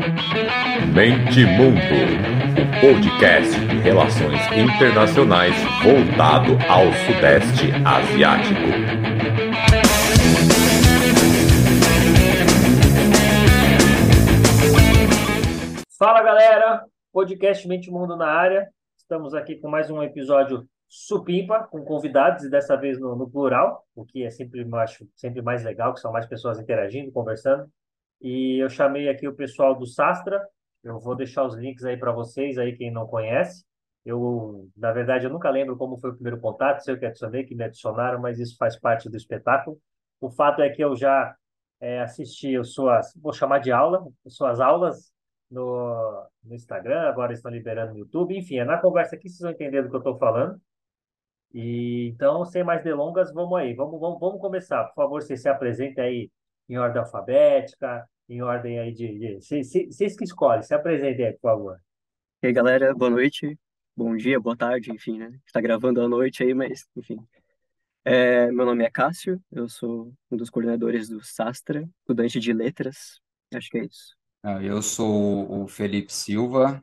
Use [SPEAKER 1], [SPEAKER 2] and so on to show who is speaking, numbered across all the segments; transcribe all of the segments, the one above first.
[SPEAKER 1] Mente Mundo, o podcast de relações internacionais voltado ao Sudeste Asiático.
[SPEAKER 2] Fala galera, podcast Mente Mundo na área. Estamos aqui com mais um episódio supimpa, com convidados, e dessa vez no, no plural, o que é sempre, acho, sempre mais legal, que são mais pessoas interagindo, conversando. E eu chamei aqui o pessoal do Sastra. Eu vou deixar os links aí para vocês, aí quem não conhece. Eu, na verdade, eu nunca lembro como foi o primeiro contato, sei que adicionei, que me adicionaram, mas isso faz parte do espetáculo. O fato é que eu já é, assisti as suas, vou chamar de aula, suas aulas no, no Instagram, agora estão liberando no YouTube. Enfim, é na conversa aqui vocês vão entender do que eu estou falando. E, então, sem mais delongas, vamos aí. Vamos, vamos, vamos começar. Por favor, você se apresente aí em ordem alfabética, em ordem aí de... Vocês que escolhem, se apresentem aí, por favor.
[SPEAKER 3] E aí, galera, boa noite, bom dia, boa tarde, enfim, né? Está gravando à noite aí, mas, enfim. É, meu nome é Cássio, eu sou um dos coordenadores do Sastra, estudante de letras, acho que é isso.
[SPEAKER 4] Ah, eu sou o Felipe Silva,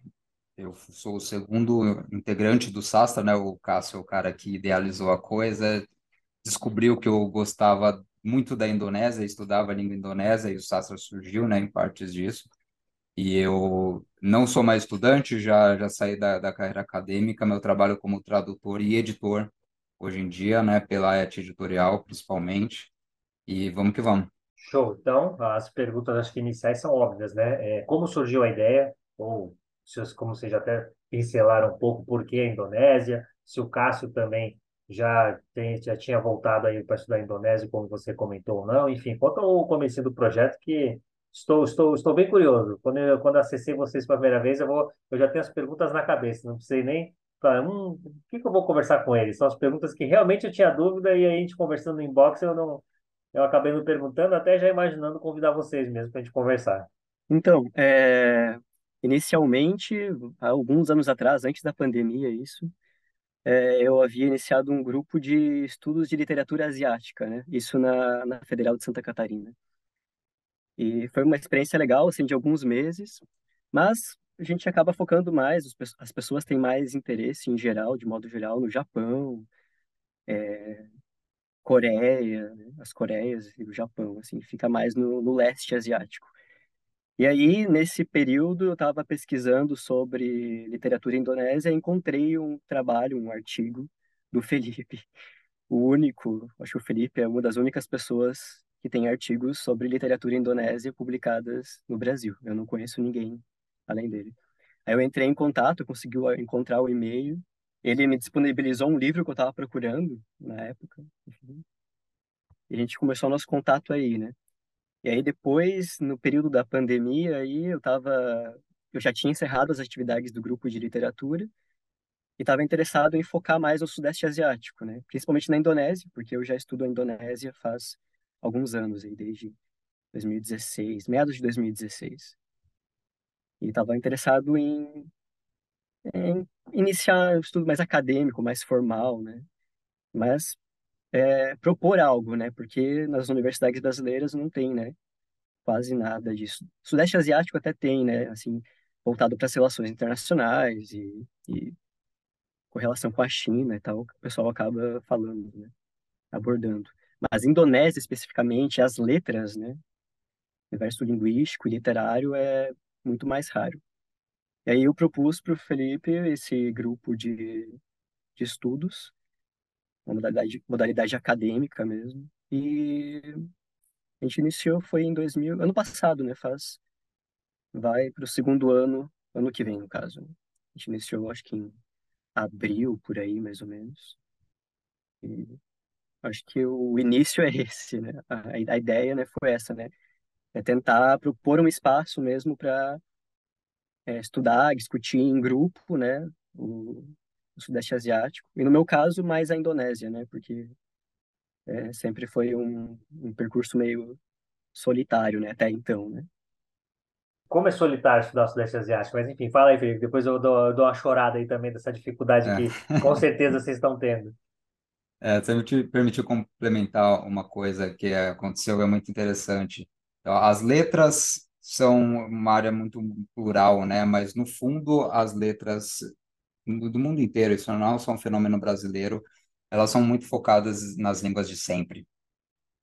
[SPEAKER 4] eu sou o segundo integrante do Sastra, né? O Cássio é o cara que idealizou a coisa, descobriu que eu gostava muito da Indonésia, estudava a língua indonésia e o Sastra surgiu, né, em partes disso. E eu não sou mais estudante, já já saí da, da carreira acadêmica, meu trabalho como tradutor e editor hoje em dia, né, pela ET Editorial, principalmente. E vamos que vamos.
[SPEAKER 2] Show. Então, as perguntas acho que iniciais são óbvias, né? É, como surgiu a ideia, ou como vocês já até pincelaram um pouco, por que a Indonésia, se o Cássio também já, tem, já tinha voltado aí para estudar Indonésia, como você comentou ou não, enfim, conta o começo do projeto que estou, estou, estou bem curioso. Quando eu, quando acessei vocês pela primeira vez, eu, vou, eu já tenho as perguntas na cabeça, não precisei nem falar, hum, o que, que eu vou conversar com eles? São as perguntas que realmente eu tinha dúvida e aí a gente conversando no inbox eu não eu acabei me perguntando, até já imaginando convidar vocês mesmo para a gente conversar.
[SPEAKER 3] Então, é, Inicialmente, há alguns anos atrás, antes da pandemia, isso, é, eu havia iniciado um grupo de estudos de literatura asiática, né? Isso na, na Federal de Santa Catarina. E foi uma experiência legal, assim, de alguns meses, mas a gente acaba focando mais, as pessoas têm mais interesse, em geral, de modo geral, no Japão, é, Coreia, né? as Coreias e o Japão, assim, fica mais no, no leste asiático. E aí, nesse período, eu estava pesquisando sobre literatura indonésia e encontrei um trabalho, um artigo do Felipe, o único, acho que o Felipe é uma das únicas pessoas que tem artigos sobre literatura indonésia publicadas no Brasil. Eu não conheço ninguém além dele. Aí eu entrei em contato, consegui encontrar o e-mail, ele me disponibilizou um livro que eu estava procurando na época, enfim. E a gente começou nosso contato aí, né? E aí depois, no período da pandemia, aí eu tava, eu já tinha encerrado as atividades do grupo de literatura e estava interessado em focar mais no Sudeste Asiático, né? Principalmente na Indonésia, porque eu já estudo a Indonésia faz alguns anos, aí, desde 2016, meados de 2016. E estava interessado em, em iniciar um estudo mais acadêmico, mais formal, né? Mas é, propor algo, né? Porque nas universidades brasileiras não tem, né? Quase nada disso. Sudeste Asiático até tem, né? Assim, voltado para as relações internacionais e, e com relação com a China e tal, que o pessoal acaba falando, né? Abordando. Mas Indonésia, especificamente, as letras, né? O universo linguístico e literário é muito mais raro. E aí eu propus para o Felipe esse grupo de, de estudos uma modalidade, modalidade acadêmica mesmo. E a gente iniciou, foi em 2000, ano passado, né? Faz, vai para o segundo ano, ano que vem, no caso. A gente iniciou, acho que em abril, por aí, mais ou menos. E acho que o início é esse, né? A, a ideia, né, foi essa, né? É tentar propor um espaço mesmo para é, estudar, discutir em grupo, né? O, o Sudeste Asiático. E no meu caso, mais a Indonésia, né? Porque é, sempre foi um, um percurso meio solitário, né? Até então, né?
[SPEAKER 2] Como é solitário estudar o Sudeste Asiático? Mas enfim, fala aí, Felipe. Depois eu dou, eu dou uma chorada aí também dessa dificuldade é. que com certeza vocês estão tendo.
[SPEAKER 4] É, você me permitiu complementar uma coisa que aconteceu, é muito interessante. Então, as letras são uma área muito plural, né? Mas no fundo as letras do mundo inteiro, isso não é só um fenômeno brasileiro, elas são muito focadas nas línguas de sempre.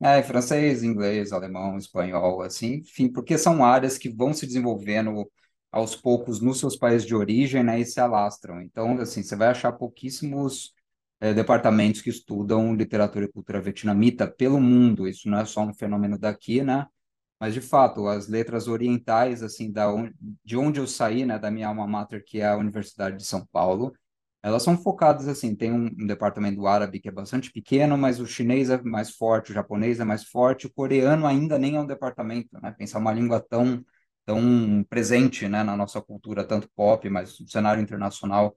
[SPEAKER 4] É, francês, inglês, alemão, espanhol, assim, enfim, porque são áreas que vão se desenvolvendo aos poucos nos seus países de origem, né, e se alastram. Então, assim, você vai achar pouquíssimos é, departamentos que estudam literatura e cultura vietnamita pelo mundo. Isso não é só um fenômeno daqui, né? Mas de fato, as letras orientais, assim, da de onde eu saí, né, da minha alma mater, que é a Universidade de São Paulo, elas são focadas assim, tem um, um, departamento árabe que é bastante pequeno, mas o chinês é mais forte, o japonês é mais forte, o coreano ainda nem é um departamento, né? Pensar uma língua tão tão presente, né, na nossa cultura, tanto pop, mas no cenário internacional.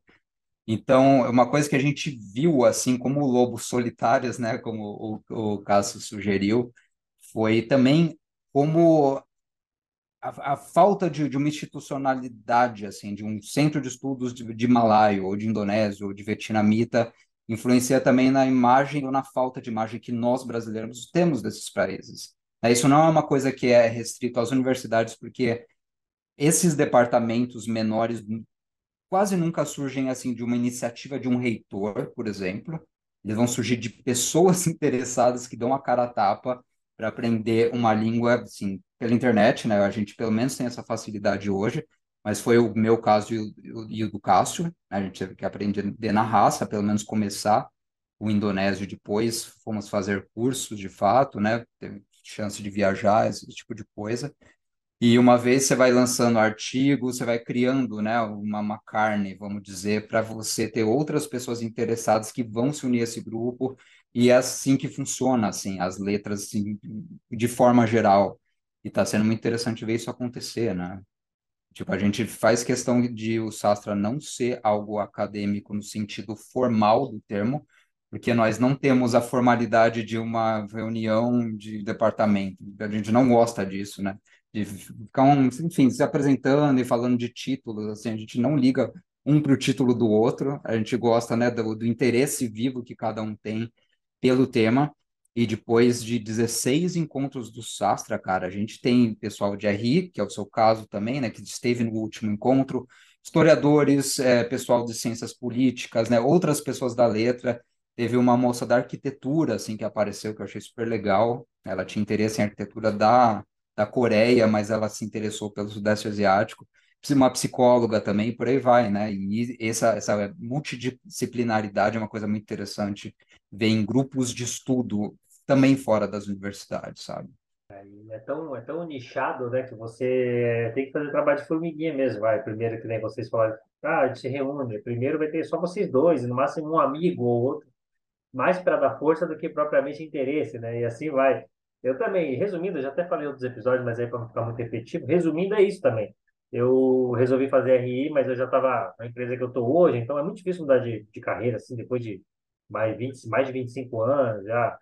[SPEAKER 4] Então, é uma coisa que a gente viu assim como lobos solitários, né, como o, o Cássio sugeriu, foi também como a, a, falta de, de, uma institucionalidade, assim, de um centro de estudos de, de malaio, ou de indonésio, ou de vietnamita, influencia também na imagem ou na falta de imagem que nós brasileiros temos desses países. É, isso não é uma coisa que é restrito às universidades, porque esses departamentos menores quase nunca surgem assim de uma iniciativa de um reitor, por exemplo. Eles vão surgir de pessoas interessadas que dão a cara a tapa para aprender uma língua assim pela internet, né? A gente pelo menos tem essa facilidade hoje, mas foi o meu caso e o, do Cássio, né? A gente teve que aprender na raça, pelo menos começar o indonésio depois, fomos fazer cursos de fato, né? Teve chance de viajar, esse tipo de coisa. E uma vez você vai lançando artigo, você vai criando, né, uma, uma carne, vamos dizer, para você ter outras pessoas interessadas que vão se unir a esse grupo. E é assim que funciona, assim, as letras, assim, de forma geral. E está sendo muito interessante ver isso acontecer, né? Tipo, a gente faz questão de o Sastra não ser algo acadêmico no sentido formal do termo, porque nós não temos a formalidade de uma reunião de departamento. A gente não gosta disso, né? De ficar, um, enfim, se apresentando e falando de títulos, assim, a gente não liga um para o título do outro, a gente gosta, né, do, do interesse vivo que cada um tem pelo tema. E depois de 16 encontros do Sastra, cara, a gente tem pessoal de RI, que é o seu caso também, né, que esteve no último encontro, historiadores, é, pessoal de ciências políticas, né, outras pessoas da letra. Teve uma moça da arquitetura, assim, que apareceu, que eu achei super legal. Ela tinha interesse em arquitetura da, da Coreia, mas ela se interessou pelo Sudeste Asiático. Uma psicóloga também, por aí vai, né? E essa, essa multidisciplinaridade é uma coisa muito interessante ver em grupos de estudo também fora das universidades, sabe?
[SPEAKER 2] É tão, é tão nichado, né, que você tem que fazer trabalho de formiguinha mesmo, vai. Primeiro, que nem vocês falaram, ah, a gente se reúne. Primeiro vai ter só vocês dois, no máximo um amigo ou outro, mais para dar força do que propriamente interesse, né? E assim vai. Eu também, resumindo, já até falei em outros episódios, mas aí para não ficar muito repetitivo, resumindo é isso também. Eu resolvi fazer RI, mas eu já estava na empresa que eu estou hoje, então é muito difícil mudar de, de carreira, assim, depois de mais, 20, mais de 25 anos, já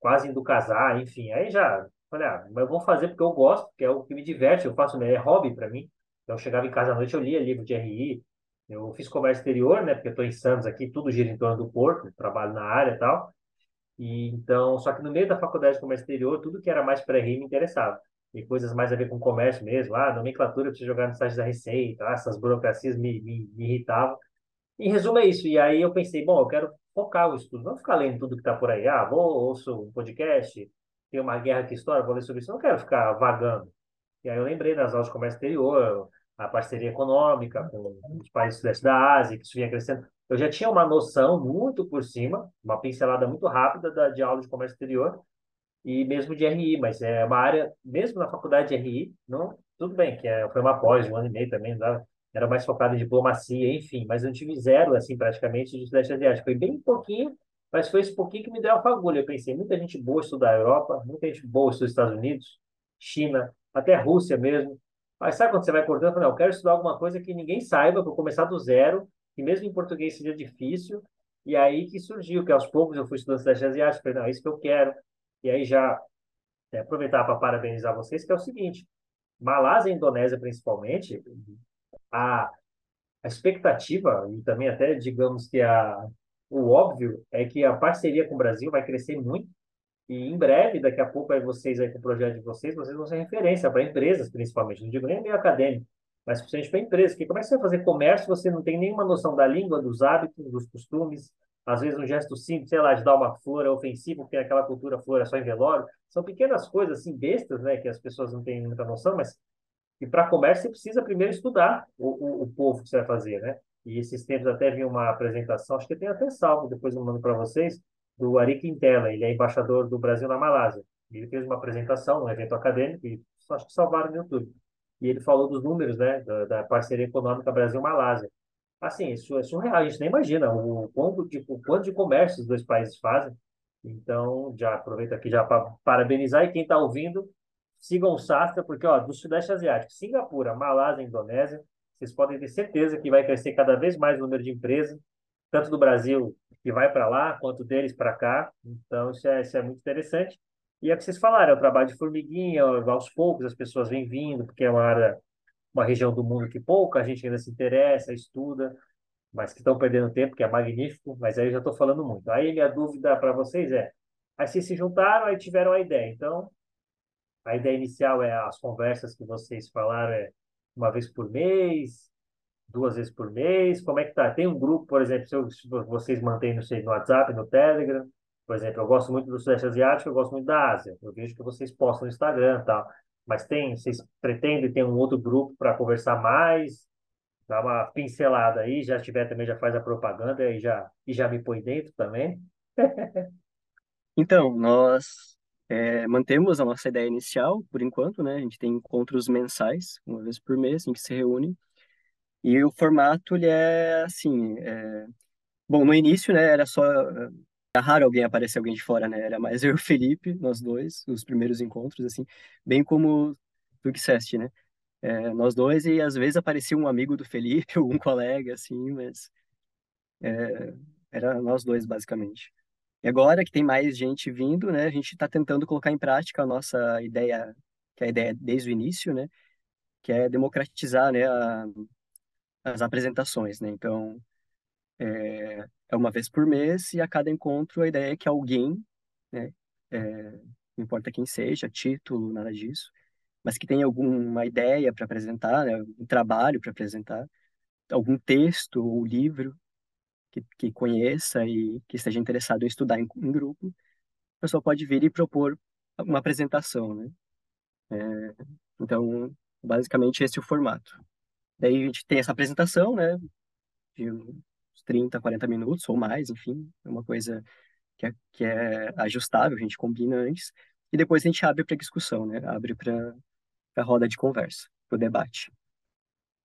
[SPEAKER 2] quase indo casar, enfim. Aí já falei, ah, mas eu vou fazer porque eu gosto, que é o que me diverte, eu faço, é hobby para mim. Então, eu chegava em casa à noite, eu lia livro de RI, eu fiz comércio exterior, né, porque eu estou em Santos aqui, tudo gira em torno do porto, trabalho na área e tal. E, então, só que no meio da faculdade de comércio exterior, tudo que era mais para RI me interessava. E coisas mais a ver com comércio mesmo, ah, nomenclatura, preciso jogar no site da Receita, ah, essas burocracias me, me, me irritavam. Em resumo, é isso. E aí eu pensei, bom, eu quero focar o estudo, não ficar lendo tudo que está por aí. Ah, vou, ouço um podcast, tem uma guerra que história, vou ler sobre isso. Não quero ficar vagando. E aí eu lembrei das aulas de comércio exterior, a parceria econômica com os países do sudeste da Ásia, que isso vinha crescendo. Eu já tinha uma noção muito por cima, uma pincelada muito rápida da, de aula de comércio exterior e mesmo de RI, mas é uma área, mesmo na faculdade de RI, não, tudo bem, que é, foi uma pós, um ano e meio também, não era mais focado em diplomacia, enfim, mas eu tive zero, assim, praticamente, de Sudeste Asiático. Foi bem pouquinho, mas foi esse pouquinho que me deu a fagulha. Eu pensei, muita gente boa estudar a Europa, muita gente boa estudar os Estados Unidos, China, até Rússia mesmo. Mas sabe quando você vai cortando? Eu falei, eu quero estudar alguma coisa que ninguém saiba, para começar do zero, que mesmo em português seja difícil. E aí que surgiu, que aos poucos eu fui estudando Sudeste Asiático, falei, não, é isso que eu quero. E aí já é, aproveitar para parabenizar vocês, que é o seguinte, Malásia e Indonésia, principalmente, a, a expectativa, e também até digamos que a, o óbvio, é que a parceria com o Brasil vai crescer muito E em breve, daqui a pouco, aí vocês aí com o projeto de vocês, vocês vão ser referência para empresas, principalmente. Não digo nem meio acadêmico, mas principalmente para empresas. Porque como é que você vai fazer comércio você não tem nenhuma noção da língua, dos hábitos, dos costumes? Às vezes um gesto simples, sei lá, de dar uma flor é ofensivo, porque aquela cultura flor é só em velório. São pequenas coisas, assim, bestas, né? Que as pessoas não têm muita noção, mas e para comércio você precisa primeiro estudar o, o, o povo que você vai fazer, né? E esses tempos até vi uma apresentação, acho que tem até salvo, depois eu mando para vocês, do Ari Quintela, ele é embaixador do Brasil na Malásia. Ele fez uma apresentação, um evento acadêmico, e acho que salvaram no YouTube. E ele falou dos números, né, da, da parceria econômica Brasil-Malásia. Assim, isso é surreal, a gente nem imagina o quanto de, o quanto de comércio os dois países fazem. Então, já aproveito aqui já para parabenizar e quem está ouvindo, sigam o Sastra, porque ó, do Sudeste Asiático, Singapura, Malásia, Indonésia, vocês podem ter certeza que vai crescer cada vez mais o número de empresas, tanto do Brasil que vai para lá, quanto deles para cá. Então, isso é, isso é muito interessante. E é o que vocês falaram, é o trabalho de formiguinha, aos poucos as pessoas vêm vindo, porque é uma área, uma região do mundo que pouca gente ainda se interessa, estuda, mas que estão perdendo tempo, que é magnífico, mas aí eu já estou falando muito. Aí minha dúvida para vocês é, aí vocês se juntaram, aí tiveram a ideia. Então, a ideia inicial é as conversas que vocês falaram, é uma vez por mês, duas vezes por mês? Como é que tá? Tem um grupo, por exemplo, se, vocês mantêm no, no WhatsApp, no Telegram, por exemplo, eu gosto muito do Sudeste Asiático, eu gosto muito da Ásia. Eu vejo que vocês postam no Instagram e tal. Mas tem, vocês pretendem ter um outro grupo para conversar mais? Dá uma pincelada aí, já tiver também, já faz a propaganda e já, e já me põe dentro também.
[SPEAKER 3] então, nós é, mantemos a nossa ideia inicial, por enquanto, né? A gente tem encontros mensais, uma vez por mês, em que se reúne. E o formato, ele é assim... É... Bom, no início, né, era só... Era raro alguém aparecer alguém de fora, né? Era mais eu e o Felipe, nós dois, os primeiros encontros, assim. Bem como tu disseste, né? É, nós dois, e às vezes aparecia um amigo do Felipe, ou um colega, assim, mas... É, era nós dois, basicamente. E agora que tem mais gente vindo, né, a gente está tentando colocar em prática a nossa ideia, que é a ideia desde o início, né, que é democratizar, né, a, as apresentações, né. Então, é, é, uma vez por mês e a cada encontro a ideia é que alguém, né, é, não importa quem seja, título, nada disso, mas que tenha alguma ideia para apresentar, né, um trabalho para apresentar, algum texto ou livro que, que conheça e que esteja interessado em estudar em, em grupo, a pessoa pode vir e propor uma apresentação, né? É, então, basicamente esse é o formato. Daí a gente tem essa apresentação, né? De uns 30, 40 minutos ou mais, enfim, é uma coisa que é, que é ajustável, a gente combina antes, e depois a gente abre para discussão, né? Abre para a roda de conversa, para o debate.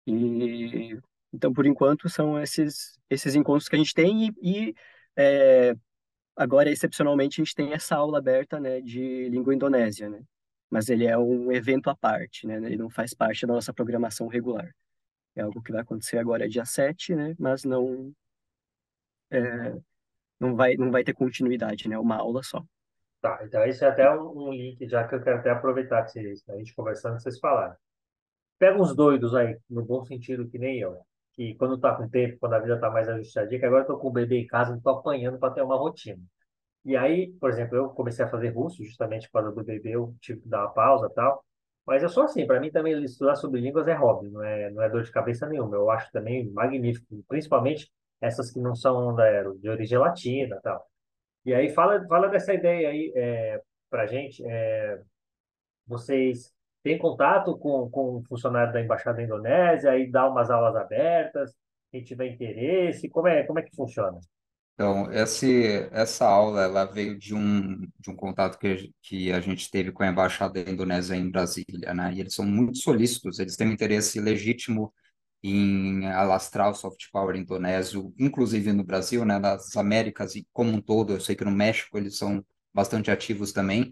[SPEAKER 3] E então, por enquanto, são esses, esses encontros que a gente tem e, e é, agora, excepcionalmente, a gente tem essa aula aberta né, de língua indonésia, né? Mas ele é um evento à parte, né? Ele não faz parte da nossa programação regular. É algo que vai acontecer agora dia 7, né? Mas não, é, não, vai, não vai ter continuidade, né? Uma aula só.
[SPEAKER 2] Tá, então esse é até um, link já que eu quero até aproveitar que vocês, a gente conversando, vocês falaram. Pega uns doidos aí, no bom sentido que nem eu que quando tá com tempo, quando a vida tá mais ajustadinha, que agora eu tô com o bebê em casa, não tô apanhando para ter uma rotina. E aí, por exemplo, eu comecei a fazer russo justamente por causa do bebê, eu tive que dar uma pausa tal. Mas eu sou assim, para mim também estudar sobre línguas é hobby, não é, não é dor de cabeça nenhuma. Eu acho também magnífico, principalmente essas que não são da, de origem latina tal. E aí fala, fala dessa ideia aí é, para gente. É, vocês tem contato com, com um funcionário da Embaixada da Indonésia e dá umas aulas abertas, quem tiver interesse, como é, como é que funciona?
[SPEAKER 4] Então, esse, essa aula ela veio de um, de um contato que, que a gente teve com a Embaixada da Indonésia em Brasília, né? E eles são muito solícitos, eles têm um interesse legítimo em alastrar o soft power indonésio, inclusive no Brasil, né? Nas Américas e como um todo, eu sei que no México eles são bastante ativos também.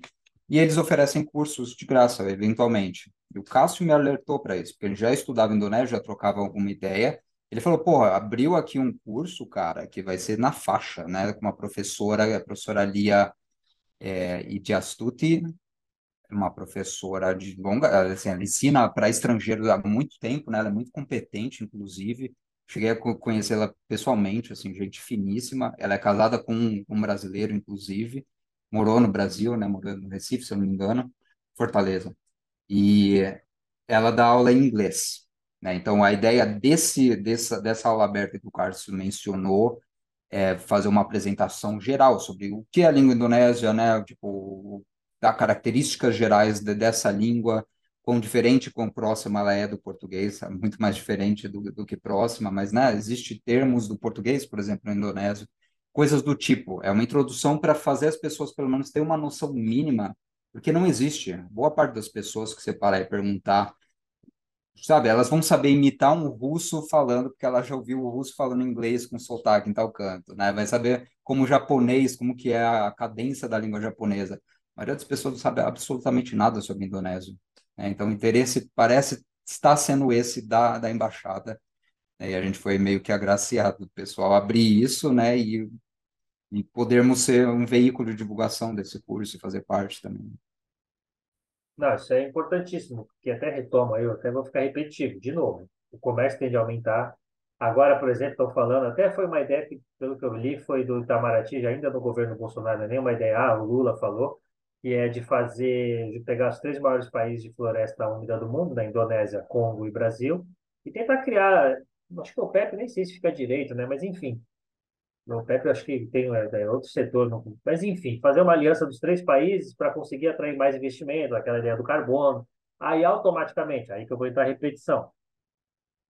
[SPEAKER 4] E eles oferecem cursos de graça, eventualmente. E o Cássio me alertou para isso, porque ele já estudava indonésio, já trocava alguma ideia. Ele falou, porra, abriu aqui um curso, cara, que vai ser na faixa, né? Com uma professora, a professora Lia é, Idiastuti, uma professora de longa, assim, ela ensina para estrangeiros há muito tempo, né? Ela é muito competente, inclusive. Cheguei a conhecê-la pessoalmente, assim, gente finíssima. Ela é casada com um brasileiro, inclusive. Morou no Brasil, né? Morou no Recife, se eu não me engano, Fortaleza. E ela dá aula em inglês, né? Então, a ideia desse, dessa, dessa aula aberta que o Carlos mencionou é fazer uma apresentação geral sobre o que é a língua indonésia, né? Tipo, dar características gerais de, dessa língua, quão diferente, quão próxima ela é do português, é muito mais diferente do, do que próxima, mas, né? Existem termos do português, por exemplo, no indonésio, coisas do tipo. É uma introdução para fazer as pessoas, pelo menos, ter uma noção mínima, porque não existe. Boa parte das pessoas que você parar e perguntar sabe, elas vão saber imitar um russo falando, porque ela já ouviu o russo falando inglês com sotaque em tal canto, né? Vai saber como o japonês, como que é a cadência da língua japonesa. A maioria das pessoas não sabe absolutamente nada sobre indonésio. Né? Então, o interesse parece estar sendo esse da, da embaixada. Né? E a gente foi meio que agraciado do pessoal abrir isso, né? E, e podermos ser um veículo de divulgação desse curso e fazer parte também.
[SPEAKER 2] Não, isso é importantíssimo, porque até retoma, eu até vou ficar repetitivo, de novo, o comércio tende a aumentar. Agora, por exemplo, estão falando, até foi uma ideia que, pelo que eu li, foi do Itamaraty, já ainda no governo Bolsonaro, é nenhuma ideia, ah, o Lula falou, que é de fazer, de pegar os três maiores países de floresta úmida do mundo, da Indonésia, Congo e Brasil, e tentar criar, acho que o PEP nem sei se fica direito, né, mas enfim, o PEP acho que tem é, é outro setor, mas enfim, fazer uma aliança dos três países para conseguir atrair mais investimento, aquela ideia do carbono. Aí automaticamente, aí que eu vou entrar repetição.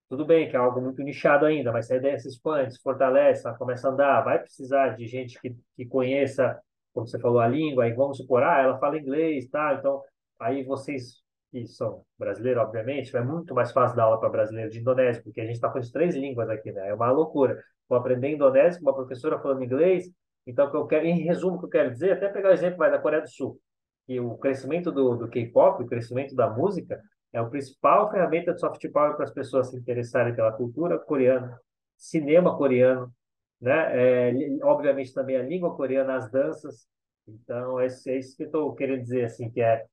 [SPEAKER 2] Tudo bem que é algo muito nichado ainda, mas se a ideia se expande, se fortalece, começa a andar, vai precisar de gente que, que conheça, como você falou, a língua, aí vamos supor, ah, ela fala inglês, tá? Então, aí vocês que são brasileiros, obviamente, é muito mais fácil dar aula para brasileiro de indonésio, porque a gente está com as três línguas aqui, né? É uma loucura vou aprender indonésio com uma professora falando inglês. Então, o que eu quero, em resumo, o que eu quero dizer, até pegar o exemplo vai, da Coreia do Sul, que o crescimento do, do K-pop, o crescimento da música, é a principal ferramenta de soft power para as pessoas se interessarem pela cultura coreana, cinema coreano, né? É, obviamente também a língua coreana, as danças. Então, é, é isso que eu estou querendo dizer, assim, que é,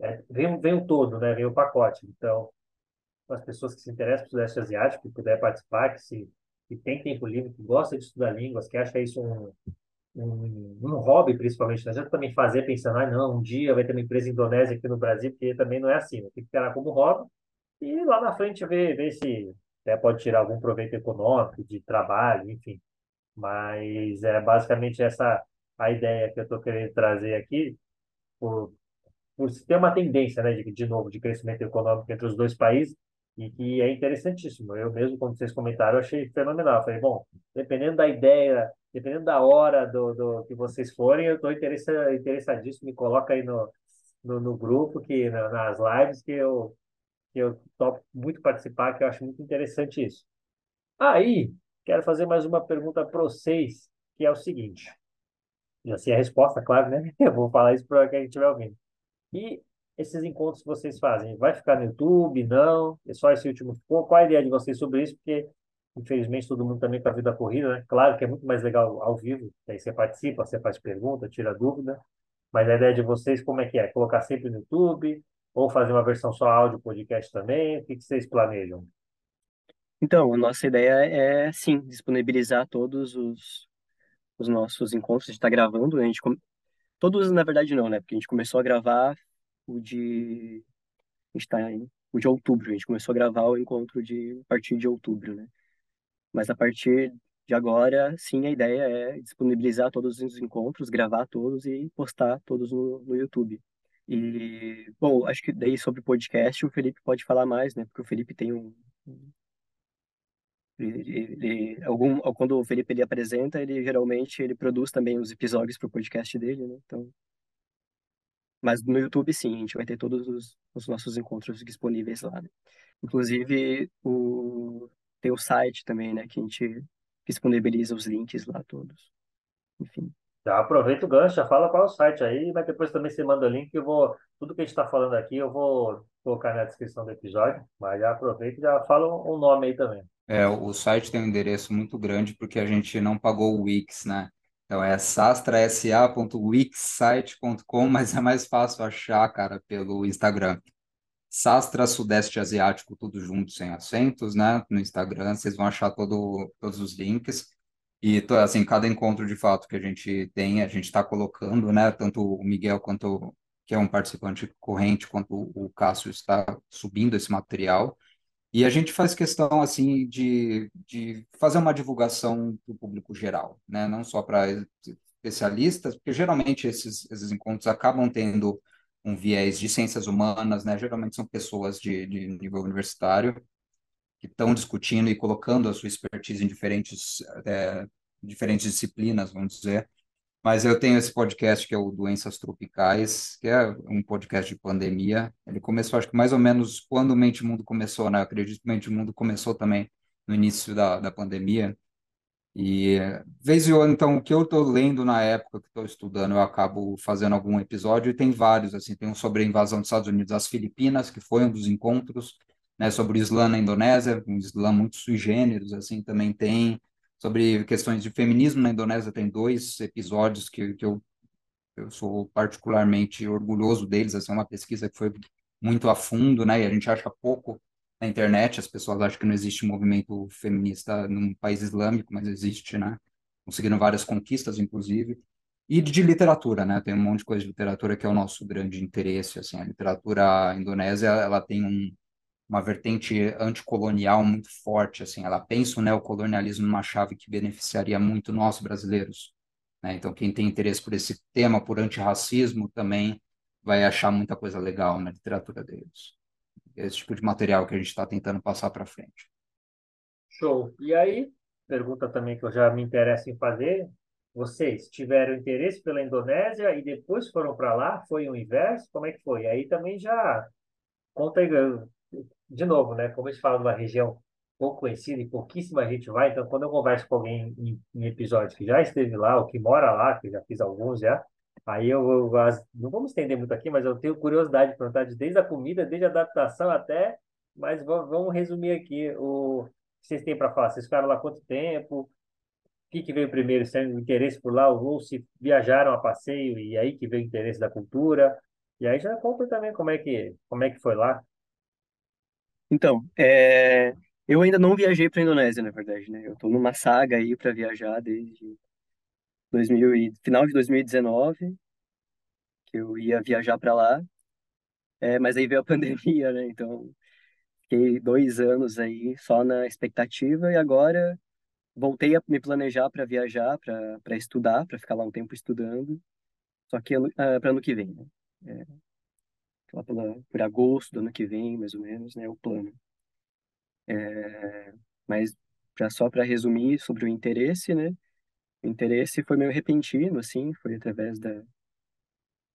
[SPEAKER 2] é vem, vem o todo, né? Vem o pacote. Então, as pessoas que se interessam pelo Sudeste Asiático, que puder participar, que se que tem tempo livre, que gosta de estudar línguas, que acha isso um, um, um hobby, principalmente. Não adianta também fazer pensando, ah, não, um dia vai ter uma empresa indonésia aqui no Brasil, porque também não é assim. Né? Tem que ficar como hobby e lá na frente ver, ver se até pode tirar algum proveito econômico, de trabalho, enfim. Mas é basicamente essa a ideia que eu estou querendo trazer aqui, por, por ter uma tendência, né, de, de novo, de crescimento econômico entre os dois países, e que é interessantíssimo. Eu mesmo, quando vocês comentaram, eu achei fenomenal. falei, bom, dependendo da ideia, dependendo da hora do, do que vocês forem, eu estou interessadíssimo. Me coloca aí no, no, no grupo, que nas lives, que eu, que eu topo muito participar, que eu acho muito interessante isso. Aí, quero fazer mais uma pergunta para vocês, que é o seguinte. Já sei a resposta, claro, né? Eu vou falar isso para quem estiver ouvindo. E esses encontros que vocês fazem? Vai ficar no YouTube? Não? É só esse último? Qual a ideia de vocês sobre isso? Porque, infelizmente, todo mundo também com a vida corrida, né? Claro que é muito mais legal ao vivo, aí você participa, você faz pergunta, tira dúvida, mas a ideia de vocês, como é que é? Colocar sempre no YouTube? Ou fazer uma versão só áudio, podcast também? O que vocês planejam?
[SPEAKER 3] Então, a nossa ideia é, sim, disponibilizar todos os, os nossos encontros. A gente está gravando, a gente... Todos, na verdade, não, né? Porque a gente começou a gravar o de. A gente tá em, o de outubro, a gente começou a gravar o encontro de a partir de outubro, né? Mas a partir de agora, sim, a ideia é disponibilizar todos os encontros, gravar todos e postar todos no, no YouTube. E, bom, acho que daí sobre podcast o Felipe pode falar mais, né? Porque o Felipe tem um. Ele, ele, algum, quando o Felipe ele apresenta, ele geralmente ele produz também os episódios para o podcast dele, né? Então, mas no YouTube, sim, a gente vai ter todos os, os nossos encontros disponíveis lá. Né? Inclusive, o, tem o site também, né? Que a gente disponibiliza os links lá todos. Enfim.
[SPEAKER 2] Já aproveita o gancho, já fala qual é o site aí, mas depois também você manda o link. Eu vou, tudo que a gente está falando aqui, eu vou colocar na descrição do episódio, mas já aproveita e já fala um nome aí também.
[SPEAKER 4] É, o site tem um endereço muito grande porque a gente não pagou o Wix, né? Então é sastrasa.wixsite.com, mas é mais fácil achar, cara, pelo Instagram. Sastra Sudeste Asiático, tudo junto, sem acentos, né? No Instagram, vocês vão achar todo, todos os links. E, assim, cada encontro de fato que a gente tem, a gente está colocando, né? Tanto o Miguel quanto que é um participante corrente, quanto o Cássio está subindo esse material. E a gente faz questão, assim, de, de fazer uma divulgação para o público geral, né? Não só para especialistas, porque geralmente esses, esses encontros acabam tendo um viés de ciências humanas, né? Geralmente são pessoas de, de nível universitário que estão discutindo e colocando a sua expertise em diferentes, é, diferentes disciplinas, vamos dizer. Mas eu tenho esse podcast que é o Doenças Tropicais, que é um podcast de pandemia. Ele começou, acho que mais ou menos quando o Mente Mundo começou, né? Eu acredito que o Mente Mundo começou também no início da, da pandemia. E, vez e outra, então, o que eu estou lendo na época que estou estudando, eu acabo fazendo algum episódio, e tem vários, assim, tem um sobre a invasão dos Estados Unidos às Filipinas, que foi um dos encontros, né, sobre o Islã na Indonésia, um Islã muito sui generis, assim, também tem, sobre questões de feminismo na Indonésia, tem dois episódios que, que eu, eu sou particularmente orgulhoso deles, assim, é uma pesquisa que foi muito a fundo, né, e a gente acha pouco na internet, as pessoas acham que não existe movimento feminista num país islâmico, mas existe, né? Conseguiram várias conquistas, inclusive. E de literatura, né? Tem um monte de coisa de literatura que é o nosso grande interesse, assim. A literatura indonésia, ela tem um, uma vertente anticolonial muito forte, assim. Ela pensa o neocolonialismo numa chave que beneficiaria muito nós brasileiros, né? Então, quem tem interesse por esse tema, por antirracismo, também vai achar muita coisa legal na literatura deles esse tipo de material que a gente está tentando passar para frente.
[SPEAKER 2] Show. E aí, pergunta também que eu já me interesso em fazer. Vocês tiveram interesse pela Indonésia e depois foram para lá? Foi o inverso? Como é que foi? Aí também já conta de novo, né? Como a gente fala de uma região pouco conhecida e pouquíssima gente vai, então quando eu converso com alguém em, em episódios que já esteve lá, ou que mora lá, que já fiz alguns já, Aí eu, eu, não vamos estender muito aqui, mas eu tenho curiosidade de perguntar desde a comida, desde a adaptação até, mas vamos resumir aqui o que vocês têm para falar. Vocês ficaram lá quanto tempo? O que, que veio primeiro, se o interesse por lá, ou se viajaram a passeio e aí que veio o interesse da cultura? E aí já conta também como é que, como é que foi lá.
[SPEAKER 3] Então, é... eu ainda não viajei para a Indonésia, na verdade, né? Eu estou numa saga aí para viajar desde 2000 e, final de 2019, que eu ia viajar para lá, é, mas aí veio a pandemia, né? Então, fiquei dois anos aí só na expectativa e agora voltei a me planejar para viajar, para estudar, para ficar lá um tempo estudando, só que ah, para ano que vem, né? É, lá pela, por agosto do ano que vem, mais ou menos, né? O plano. É, mas pra, só para resumir sobre o interesse, né? O interesse foi meio repentino, assim, foi através da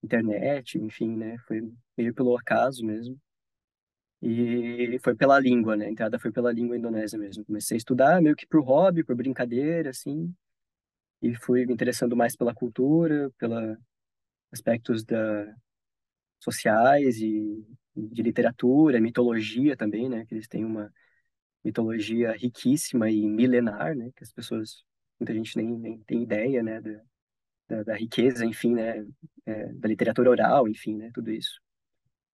[SPEAKER 3] internet, enfim, né? Foi meio pelo acaso mesmo. E foi pela língua, né? A entrada foi pela língua indonésia mesmo. Comecei a estudar meio que por hobby, por brincadeira, assim. E fui me interessando mais pela cultura, pela aspectos da sociais e de literatura, mitologia também, né? Que eles têm uma mitologia riquíssima e milenar, né? Que as pessoas muita gente nem, nem tem ideia, né, da, da, da riqueza, enfim, né, é, da literatura oral, enfim, né, tudo isso.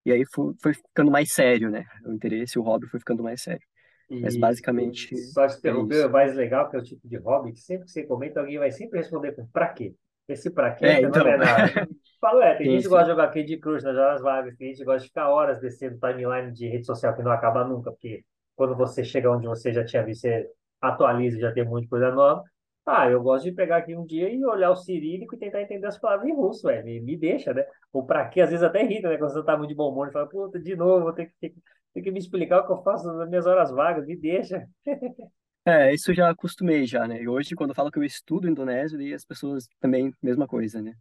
[SPEAKER 3] E aí foi, foi ficando mais sério, né, o interesse, o hobby foi ficando mais sério. Mas basicamente.
[SPEAKER 2] Só te interromper, é o mais legal que é o tipo de hobby que sempre que você comenta, alguém vai sempre responder com pra quê? Esse pra quê é, então... não é nada. Falo, é, tem gente que gosta de jogar Candy Crush nas horas vagas, tem gente que gosta de ficar horas descendo timeline de rede social que não acaba nunca, porque quando você chega onde você já tinha visto, você atualiza e já tem muita coisa nova. Ah, eu gosto de pegar aqui um dia e olhar o cirílico e tentar entender as palavras em russo, velho. Me, me deixa, né? Ou pra quê? Às vezes até irrita, né? Quando você tá muito de bom humor e fala, puta, de novo, vou ter que, ter, ter que me explicar o que eu faço nas minhas horas vagas, me deixa.
[SPEAKER 3] É, isso já acostumei já, né? E hoje, quando eu falo que eu estudo indonésio, e as pessoas também, mesma coisa, né?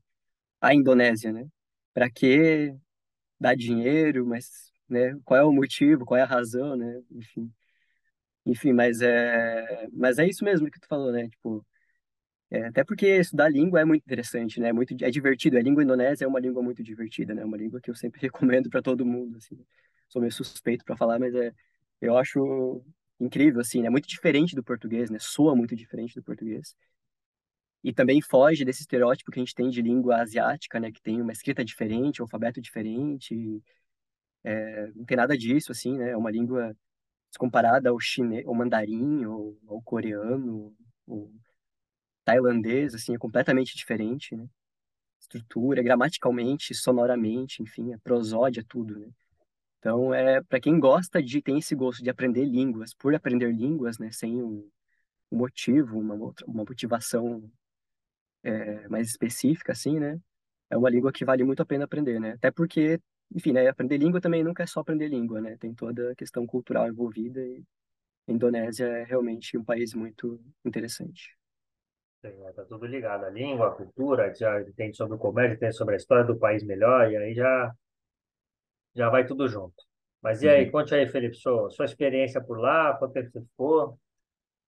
[SPEAKER 3] A Indonésia, né? Pra que dar dinheiro, mas, né? Qual é o motivo, qual é a razão, né? Enfim. Enfim, mas é, mas é isso mesmo que tu falou, né? Tipo, é, até porque estudar língua é muito interessante, né? É muito, é divertido. A língua indonésia é uma língua muito divertida, né? É uma língua que eu sempre recomendo para todo mundo, assim. Sou meio suspeito para falar, mas é, eu acho incrível, assim, é né? muito diferente do português, né? Soa muito diferente do português. E também foge desse estereótipo que a gente tem de língua asiática, né? Que tem uma escrita diferente, um alfabeto diferente. É, não tem nada disso, assim, né? É uma língua comparada ao chinês, ao mandarim, ao coreano, ou tailandês, assim, é completamente diferente, né? Estrutura, gramaticalmente, sonoramente, enfim, a prosódia, tudo, né? Então, é para quem gosta de, tem esse gosto de aprender línguas, por aprender línguas, né, sem um, um motivo, uma, uma motivação é, mais específica, assim, né, é uma língua que vale muito a pena aprender, né? Até porque, enfim, né, aprender língua também nunca é só aprender língua, né? Tem toda a questão cultural envolvida e a Indonésia é realmente um país muito interessante.
[SPEAKER 2] Sim, é, tá tudo ligado. A língua, a cultura, já tem sobre o comércio, tem sobre a história do país melhor, e aí já já vai tudo junto. Mas e aí,
[SPEAKER 4] Uhum.
[SPEAKER 2] conte aí, Felipe, sua, sua experiência por lá, quanto tempo você ficou?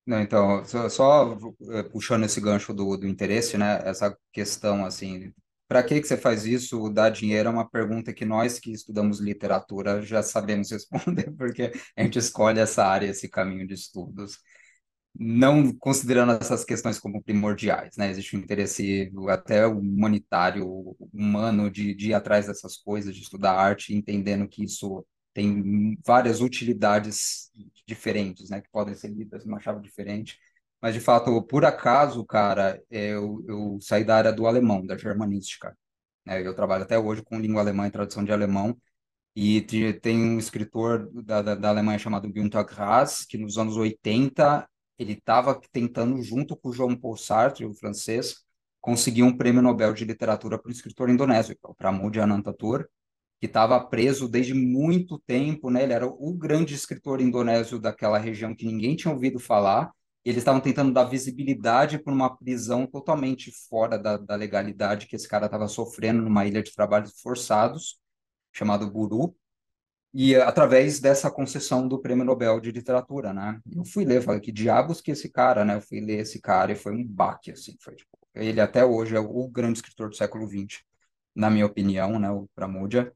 [SPEAKER 4] Não, então, só, só, eh, puxando esse gancho do, do interesse, né? Essa questão, assim, para que que você faz isso? Dar dinheiro é uma pergunta que nós que estudamos literatura já sabemos responder, porque a gente escolhe essa área, esse caminho de estudos, não considerando essas questões como primordiais, né? Existe um interesse até humanitário, humano, de, de ir atrás dessas coisas, de estudar arte, entendendo que isso tem várias utilidades diferentes, né? Que podem ser lidas numa chave diferente. Mas, de fato, por acaso, cara, eu, eu saí da área do alemão, da germanística. né? Eu trabalho até hoje com língua alemã e tradução de alemão, e te- tem um escritor da, da, da Alemanha chamado Günter Grass, que nos anos 80 ele estava tentando, junto com o Jean Paul Sartre, o francês, conseguir um prêmio Nobel de literatura para o escritor indonésio, é o Pramoedya Anantatur, que estava preso desde muito tempo, né? Ele era o grande escritor indonésio daquela região que ninguém tinha ouvido falar. Eles estavam tentando dar visibilidade para uma prisão totalmente fora da, da legalidade que esse cara estava sofrendo numa ilha de trabalhos forçados, chamado Buru e eh, através dessa concessão do Prêmio Nobel de Literatura, né? Eu fui ler, falei, que diabos que esse cara, né? Eu fui ler esse cara e foi um baque, assim, foi tipo, ele até hoje é o grande escritor do século XX, na minha opinião, né? O Pramudya,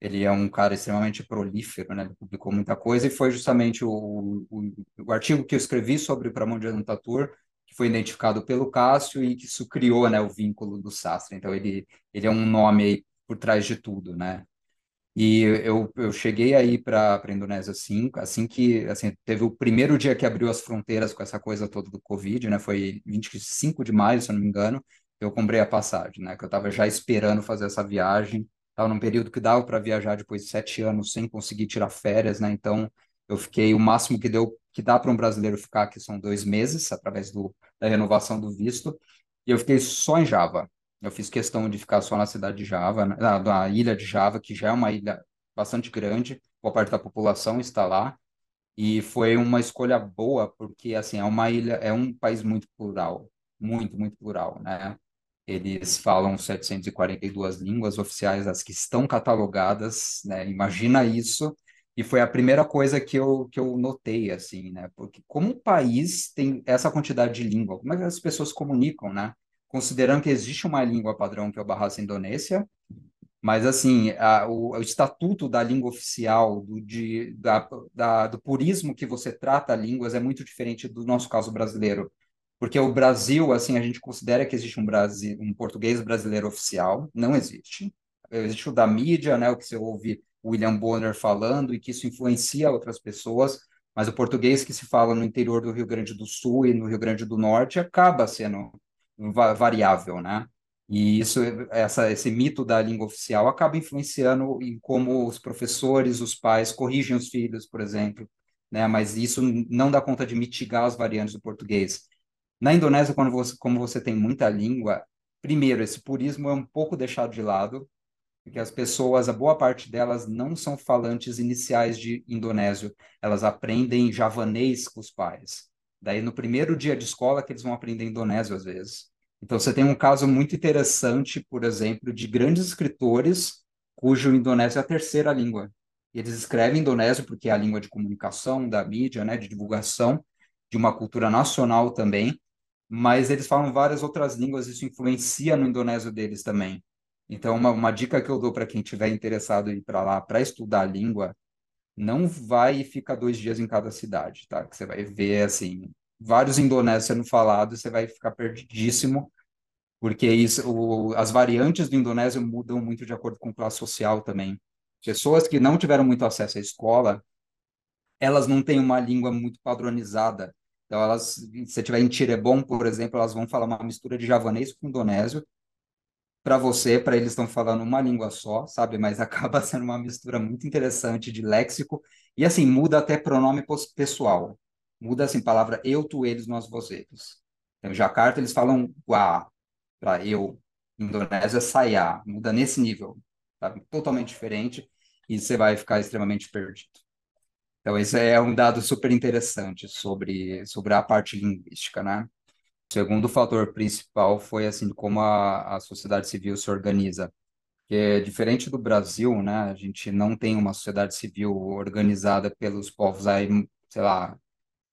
[SPEAKER 4] ele é um cara extremamente prolífero, né? Ele publicou muita coisa e foi justamente o, o, o artigo que eu escrevi sobre o Pramudya Antatur que foi identificado pelo Cássio e que isso criou, né, o vínculo do Sastre. Então ele ele é um nome aí por trás de tudo, né? E eu, eu cheguei aí para a Indonésia assim, assim que assim, teve o primeiro dia que abriu as fronteiras com essa coisa toda do Covid, né? Foi 25 de maio, se eu não me engano. Eu comprei a passagem, né? Que eu estava já esperando fazer essa viagem. Estava num período que dava para viajar depois de sete anos sem conseguir tirar férias, né? Então eu fiquei o máximo que deu que dá para um brasileiro ficar, que são dois meses, através do, da renovação do visto. E eu fiquei só em Java. Eu fiz questão de ficar só na cidade de Java, né, na, na ilha de Java, que já é uma ilha bastante grande, boa parte da população está lá, e foi uma escolha boa, porque assim, é uma ilha, é um país muito plural, muito, muito plural, né? Eles falam 742 línguas oficiais, as que estão catalogadas, né? Imagina isso. E foi a primeira coisa que eu, que eu notei, assim, né? Porque como o país tem essa quantidade de língua, como é que as pessoas comunicam, né? Considerando que existe uma língua padrão que é o Bahasa Indonésia, mas assim, a, o, o, estatuto da língua oficial, do, de, da, da, do purismo que você trata línguas é muito diferente do nosso caso brasileiro. Porque o Brasil, assim, a gente considera que existe um, Brasil, um português brasileiro oficial, não existe. Existe o da mídia, né, o que você ouve William Bonner falando e que isso influencia outras pessoas, mas o português que se fala no interior do Rio Grande do Sul e no Rio Grande do Norte acaba sendo variável, né? E isso, essa, esse mito da língua oficial acaba influenciando em como os professores, os pais corrigem os filhos, por exemplo, né? Mas isso não dá conta de mitigar as variantes do português. Na Indonésia, quando você, como você tem muita língua, primeiro, esse purismo é um pouco deixado de lado, porque as pessoas, a boa parte delas não são falantes iniciais de indonésio, elas aprendem javanês com os pais. Daí, no primeiro dia de escola, que eles vão aprender indonésio às vezes. Então, você tem um caso muito interessante, por exemplo, de grandes escritores cujo indonésio é a terceira língua. Eles escrevem indonésio porque é a língua de comunicação, da mídia, né, de divulgação, de uma cultura nacional também, mas eles falam várias outras línguas, isso influencia no indonésio deles também. Então, uma, uma dica que eu dou para quem estiver interessado em ir para lá para estudar a língua não vai e fica dois dias em cada cidade, tá? Que você vai ver, assim, vários indonésios sendo falados, você vai ficar perdidíssimo, porque isso, o, as variantes do indonésio mudam muito de acordo com classe social também. Pessoas que não tiveram muito acesso à escola, elas não têm uma língua muito padronizada. Então, elas, se você estiver em Tirebon, por exemplo, elas vão falar uma mistura de javanês com indonésio. Para você, para eles estão falando uma língua só, sabe? Mas acaba sendo uma mistura muito interessante de léxico. E assim, muda até pronome pessoal. Muda assim, palavra eu, tu, eles, nós, vocês. Então, em Jakarta, eles falam guá, para eu. Indonésia, saya. Muda nesse nível. Sabe? Totalmente diferente. E você vai ficar extremamente perdido. Então, esse é um dado super interessante sobre, sobre a parte linguística, né? O segundo fator principal foi assim como a, a sociedade civil se organiza. Que é diferente do Brasil, né? A gente não tem uma sociedade civil organizada pelos povos, sei lá,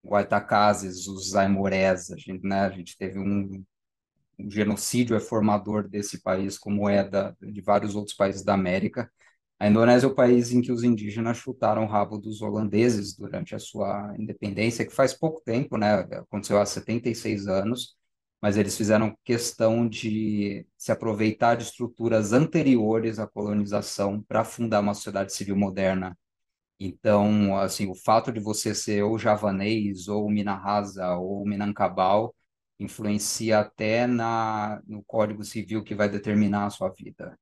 [SPEAKER 4] Guaitacazes, os Aimorés, a gente, né? A gente teve um, um genocídio é formador desse país, como é da, de vários outros países da América. A Indonésia é o país em que os indígenas chutaram o rabo dos holandeses durante a sua independência, que faz pouco tempo, né? Aconteceu há 76 anos, mas eles fizeram questão de se aproveitar de estruturas anteriores à colonização para fundar uma sociedade civil moderna. Então, assim, o fato de você ser ou javanês, ou Minahasa, ou Minangkabau, influencia até na, no Código Civil que vai determinar a sua vida.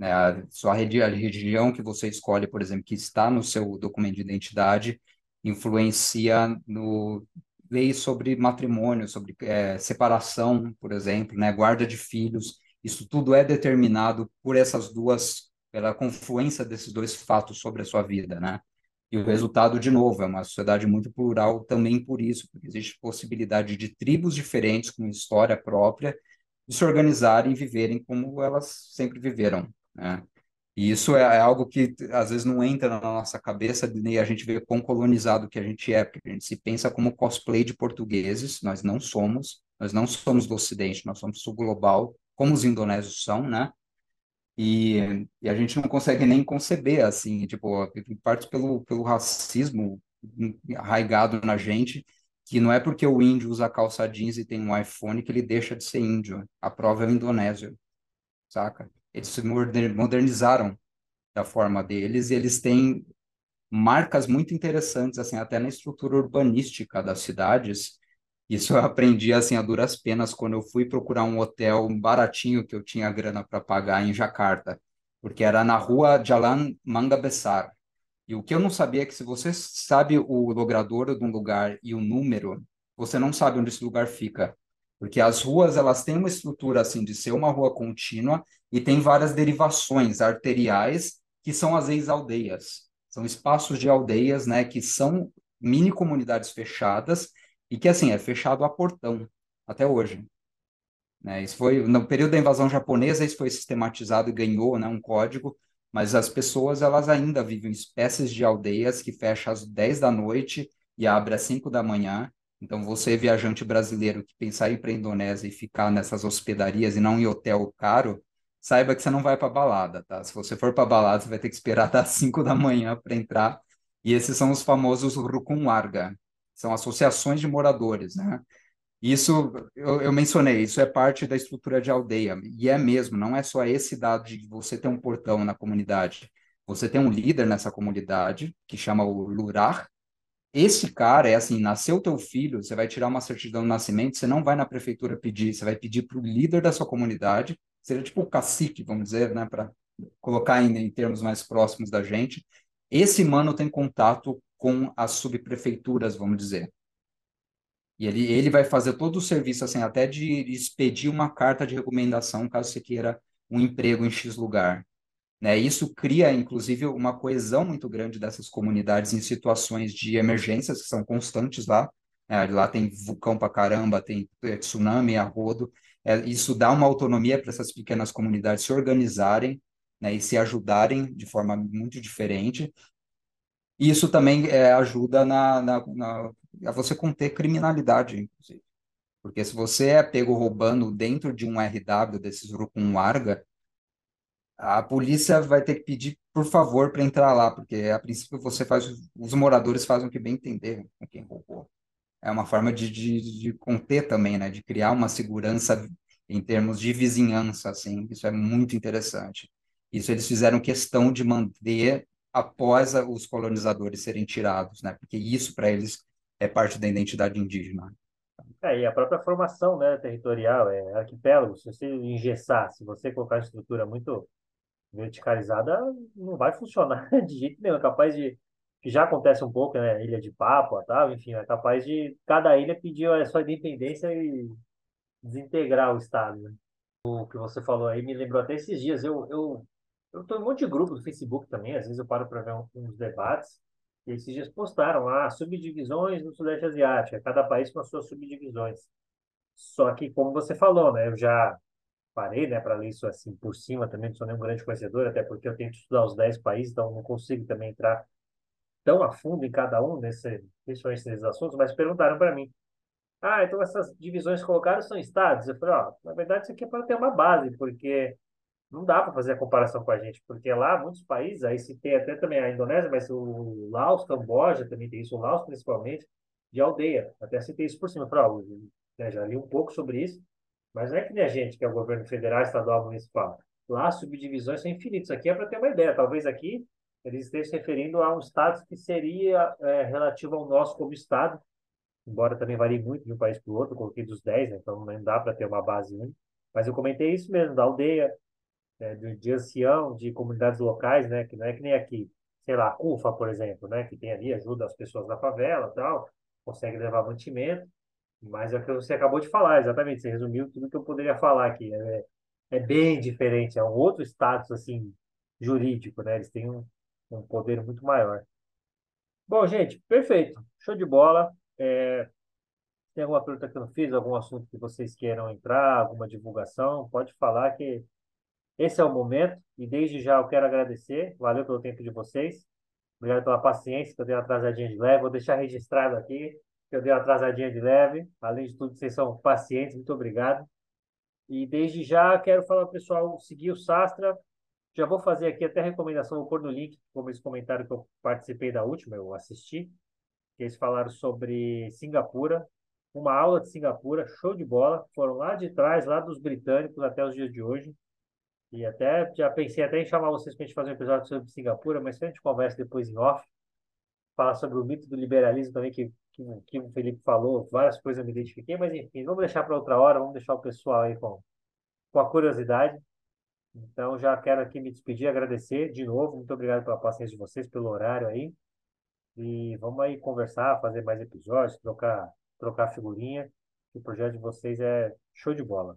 [SPEAKER 4] Né? A sua religião que você escolhe, por exemplo, que está no seu documento de identidade, influencia no leis sobre matrimônio, sobre é, separação, por exemplo, né? guarda de filhos. Isso tudo é determinado por essas duas, pela confluência desses dois fatos sobre a sua vida, né? E o resultado, de novo, é uma sociedade muito plural também por isso, porque existe possibilidade de tribos diferentes com história própria de se organizarem e viverem como elas sempre viveram, né? E isso é, é, algo que às vezes não entra na nossa cabeça, nem a gente vê quão colonizado que a gente é, porque a gente se pensa como cosplay de portugueses, nós não somos, nós não somos do Ocidente, nós somos sul global, como os indonésios são, né? E, e a gente não consegue nem conceber, assim, tipo, parte pelo, pelo racismo arraigado na gente, que não é porque o índio usa calça jeans e tem um iPhone que ele deixa de ser índio. A prova é o indonésio, saca? Eles se modernizaram da forma deles e eles têm marcas muito interessantes, assim, até na estrutura urbanística das cidades. Isso eu aprendi, assim, a duras penas quando eu fui procurar um hotel baratinho que eu tinha grana para pagar em Jakarta, porque era na rua Jalan Manga Besar. E o que eu não sabia é que se você sabe o logradouro de um lugar e o número, você não sabe onde esse lugar fica. Porque as ruas, elas têm uma estrutura, assim, de ser uma rua contínua e tem várias derivações arteriais que são as ex-aldeias. São espaços de aldeias, né, que são mini comunidades fechadas e que, assim, é fechado a portão até hoje. Né? Isso foi, no período da invasão japonesa, isso foi sistematizado e ganhou né, um código, mas as pessoas, elas ainda vivem em espécies de aldeias que fecham às 10 da noite e abre às 5 da manhã. Então, você, viajante brasileiro, que pensar em ir para a Indonésia e ficar nessas hospedarias e não em hotel caro, saiba que você não vai para balada, tá? Se você for para balada, você vai ter que esperar das 5 da manhã para entrar. E esses são os famosos Rukun Warga, são associações de moradores, né? Isso eu, eu, mencionei, isso é parte da estrutura de aldeia, e é mesmo, não é só esse dado de você ter um portão na comunidade. Você tem um líder nessa comunidade, que chama o Lurar. Esse cara é assim: nasceu teu filho, você vai tirar uma certidão de nascimento, você não vai na prefeitura pedir, você vai pedir para o líder da sua comunidade, seria tipo o cacique, vamos dizer, né, para colocar ainda em termos mais próximos da gente. Esse mano tem contato com as subprefeituras, vamos dizer. E ele, ele vai fazer todo o serviço, assim, até de expedir uma carta de recomendação caso você queira um emprego em X lugar. Né? Isso cria, inclusive, uma coesão muito grande dessas comunidades em situações de emergências que são constantes lá. É, lá tem vulcão para caramba, tem é, tsunami a rodo, é, isso dá uma autonomia para essas pequenas comunidades se organizarem né, e se ajudarem de forma muito diferente. E isso também é, ajuda na, na, na, a você conter criminalidade, inclusive. Porque se você é pego roubando dentro de um RW desses Rukun Warga, a polícia vai ter que pedir por favor para entrar lá, porque a princípio você faz, os moradores fazem o que bem entender com quem roubou é uma forma de, de, de conter também, né? De criar uma segurança em termos de vizinhança, assim. Isso é muito interessante. Isso eles fizeram questão de manter após os colonizadores serem tirados, né? Porque isso para eles é parte da identidade indígena.
[SPEAKER 2] É, e a própria formação, né, territorial, é arquipélago, se você engessar, se você colocar uma estrutura muito verticalizada, não vai funcionar de jeito nenhum, é capaz de, que já acontece um pouco, né, Ilha de Papua, tal, enfim, é capaz de cada ilha pedir a sua independência e desintegrar o Estado, né? O que você falou aí me lembrou até esses dias, eu, eu, eu em um monte de grupo do Facebook também, às vezes eu paro para ver uns debates, e esses dias postaram lá subdivisões no Sudeste Asiático, é cada país com as suas subdivisões. Só que, como você falou, né, eu já parei, né, para ler isso assim por cima também, não sou nenhum grande conhecedor, até porque eu tenho que estudar os 10 países, então não consigo também entrar tão a fundo em cada um, nesse, assuntos, mas perguntaram para mim, ah, então essas divisões colocadas são estados? Eu falei, ó, na verdade isso aqui é para ter uma base, porque não dá para fazer a comparação com a gente, porque lá muitos países, aí se tem até também a Indonésia, mas o Laos, Camboja também tem isso, o Laos principalmente, de aldeia. Até citei isso por cima, falei, né, já li um pouco sobre isso, mas não é que nem a gente, que é o governo federal, estadual, municipal. Lá as subdivisões são infinitas. Aqui é para ter uma ideia, talvez aqui eles estejam se referindo a um status que seria é, relativo ao nosso como estado, embora também varie muito de um país para o outro, coloquei dos 10, né, então não dá para ter uma base única. Mas eu comentei isso mesmo, da aldeia, é, de, de ancião, de comunidades locais, né? Que não é que nem aqui, sei lá, CUFA, por exemplo, né? Que tem ali, ajuda as pessoas da favela tal, consegue levar mantimento, mas é o que você acabou de falar, exatamente, você resumiu tudo que eu poderia falar aqui. É, é bem diferente, é um outro status, assim, jurídico, né? Eles têm um, um poder muito maior. Bom, gente, perfeito. Show de bola. É, tem alguma pergunta que eu não fiz, algum assunto que vocês queiram entrar, alguma divulgação? Pode falar que esse é o momento e desde já eu quero agradecer. Valeu pelo tempo de vocês. Obrigado pela paciência que eu dei uma atrasadinha de leve. Vou deixar registrado aqui que eu dei uma atrasadinha de leve. Além de tudo, vocês são pacientes. Muito obrigado. E desde já quero falar pessoal seguir o Sastra. Já vou fazer aqui até recomendação, vou pôr no link, como esse comentário que eu participei da última, eu assisti. Eles falaram sobre Singapura, uma aula de Singapura, show de bola. Foram lá de trás, lá dos britânicos até os dias de hoje. E até já pensei até em chamar vocês para a gente fazer um episódio sobre Singapura, mas a gente conversa depois em off. Falar sobre o mito do liberalismo também, que, que, que o Felipe falou, várias coisas eu me identifiquei, mas enfim, vamos deixar para outra hora, vamos deixar o pessoal aí com, com a curiosidade. Então já quero aqui me despedir, agradecer de novo, muito obrigado pela paciência de vocês, pelo horário aí. E vamos aí conversar, fazer mais episódios, trocar, trocar figurinha. O projeto de vocês é show de bola.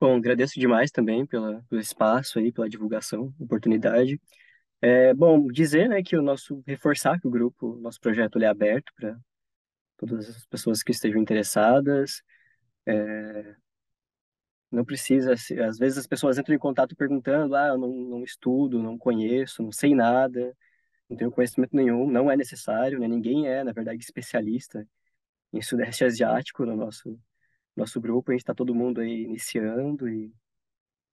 [SPEAKER 3] Bom, agradeço demais também pela, pelo espaço aí, pela divulgação, oportunidade. É bom dizer, né, que o nosso reforçar que o grupo, nosso projeto ele é aberto para todas as pessoas que estejam interessadas. É, não precisa, às vezes as pessoas entram em contato perguntando, ah, eu não, não estudo, não conheço, não sei nada, não tenho conhecimento nenhum, não é necessário, né? Ninguém é, na verdade, especialista em Sudeste Asiático no nosso nosso grupo, a gente está todo mundo aí iniciando e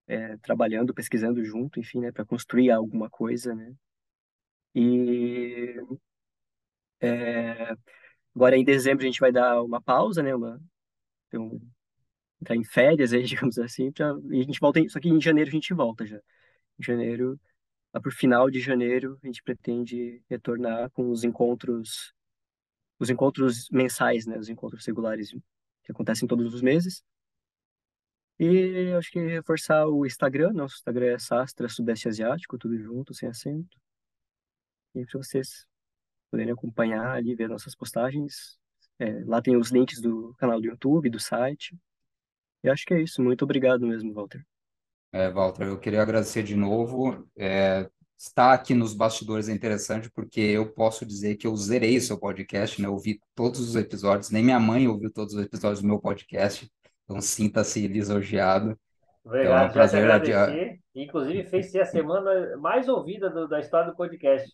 [SPEAKER 3] é, trabalhando, pesquisando junto, enfim, né, para construir alguma coisa, né? E é, agora em dezembro a gente vai dar uma pausa, né, uma então, entrar em férias aí, digamos assim, pra, e a gente volta, em, só que em janeiro a gente volta já. Em janeiro, lá por final de janeiro, a gente pretende retornar com os encontros os encontros mensais, né, os encontros regulares que acontecem todos os meses. E acho que reforçar o Instagram, nosso Instagram é Sastra Sudeste Asiático, tudo junto, sem acento. E para vocês poderem acompanhar ali, ver nossas postagens. É, lá tem os links do canal do YouTube, do site. E acho que é isso. Muito obrigado mesmo, Walter.
[SPEAKER 4] É, Walter, eu queria agradecer de novo. É, estar aqui nos bastidores é interessante porque eu posso dizer que eu zerei o seu podcast, né? Eu ouvi todos os episódios, nem minha mãe ouviu todos os episódios do meu podcast, então sinta-se lisonjeado.
[SPEAKER 2] Obrigado, então, é um prazer agradecer. Inclusive, fez ser a semana mais ouvida do, da história do podcast.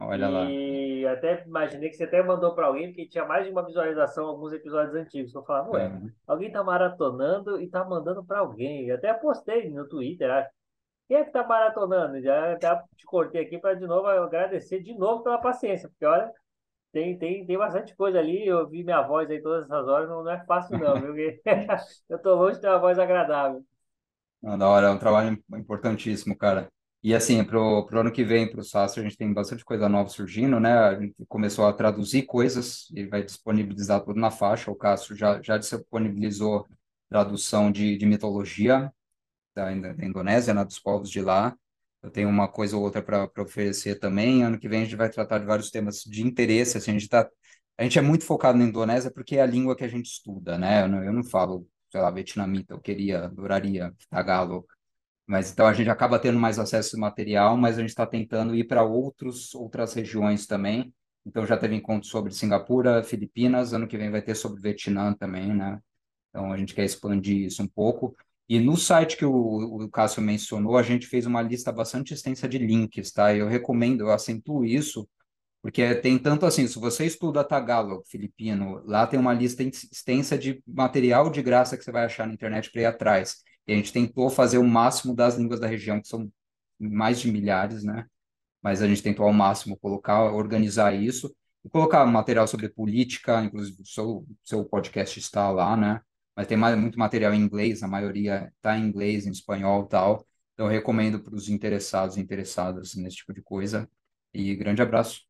[SPEAKER 4] Olha lá.
[SPEAKER 2] E até imaginei que você até mandou para alguém, porque tinha mais de uma visualização alguns episódios antigos. Eu falava, ué, é. alguém tá maratonando e tá mandando para alguém. Eu até postei no Twitter, acho. Quem é que está maratonando? Já, já te cortei aqui para de novo agradecer de novo pela paciência, porque olha, tem, tem, tem bastante coisa ali. Eu vi minha voz aí todas essas horas, não, não é fácil, não, viu? eu estou longe de ter uma voz agradável.
[SPEAKER 4] Não, da hora, é um trabalho importantíssimo, cara. E assim, para o ano que vem, para o SASTR, a gente tem bastante coisa nova surgindo, né? A gente começou a traduzir coisas e vai disponibilizar tudo na faixa. O Cássio já, já disponibilizou tradução de, de mitologia da, da Indonésia, né, dos povos de lá. Eu tenho uma coisa ou outra para oferecer também. Ano que vem a gente vai tratar de vários temas de interesse. Assim, a gente tá, a gente é muito focado na Indonésia porque é a língua que a gente estuda, né? Eu não, eu não falo, sei lá, vietnamita, eu queria, adoraria Tagalog, mas então a gente acaba tendo mais acesso ao material, mas a gente está tentando ir para outros outras regiões também. Então já teve encontro sobre Singapura, Filipinas, ano que vem vai ter sobre Vietnã também, né? Então a gente quer expandir isso um pouco. E no site que o, o Cássio mencionou, a gente fez uma lista bastante extensa de links, tá? Eu recomendo, eu acentuo isso, porque tem tanto assim, se você estuda Tagalog, filipino, lá tem uma lista extensa de material de graça que você vai achar na internet para ir atrás. E a gente tentou fazer o máximo das línguas da região, que são mais de milhares, né? Mas a gente tentou ao máximo colocar, organizar isso e colocar material sobre política, inclusive o seu, seu podcast está lá, né? Mas tem mais, muito material em inglês, a maioria está em inglês, em espanhol tal. Então, recomendo para os interessados e interessadas nesse tipo de coisa. E grande abraço.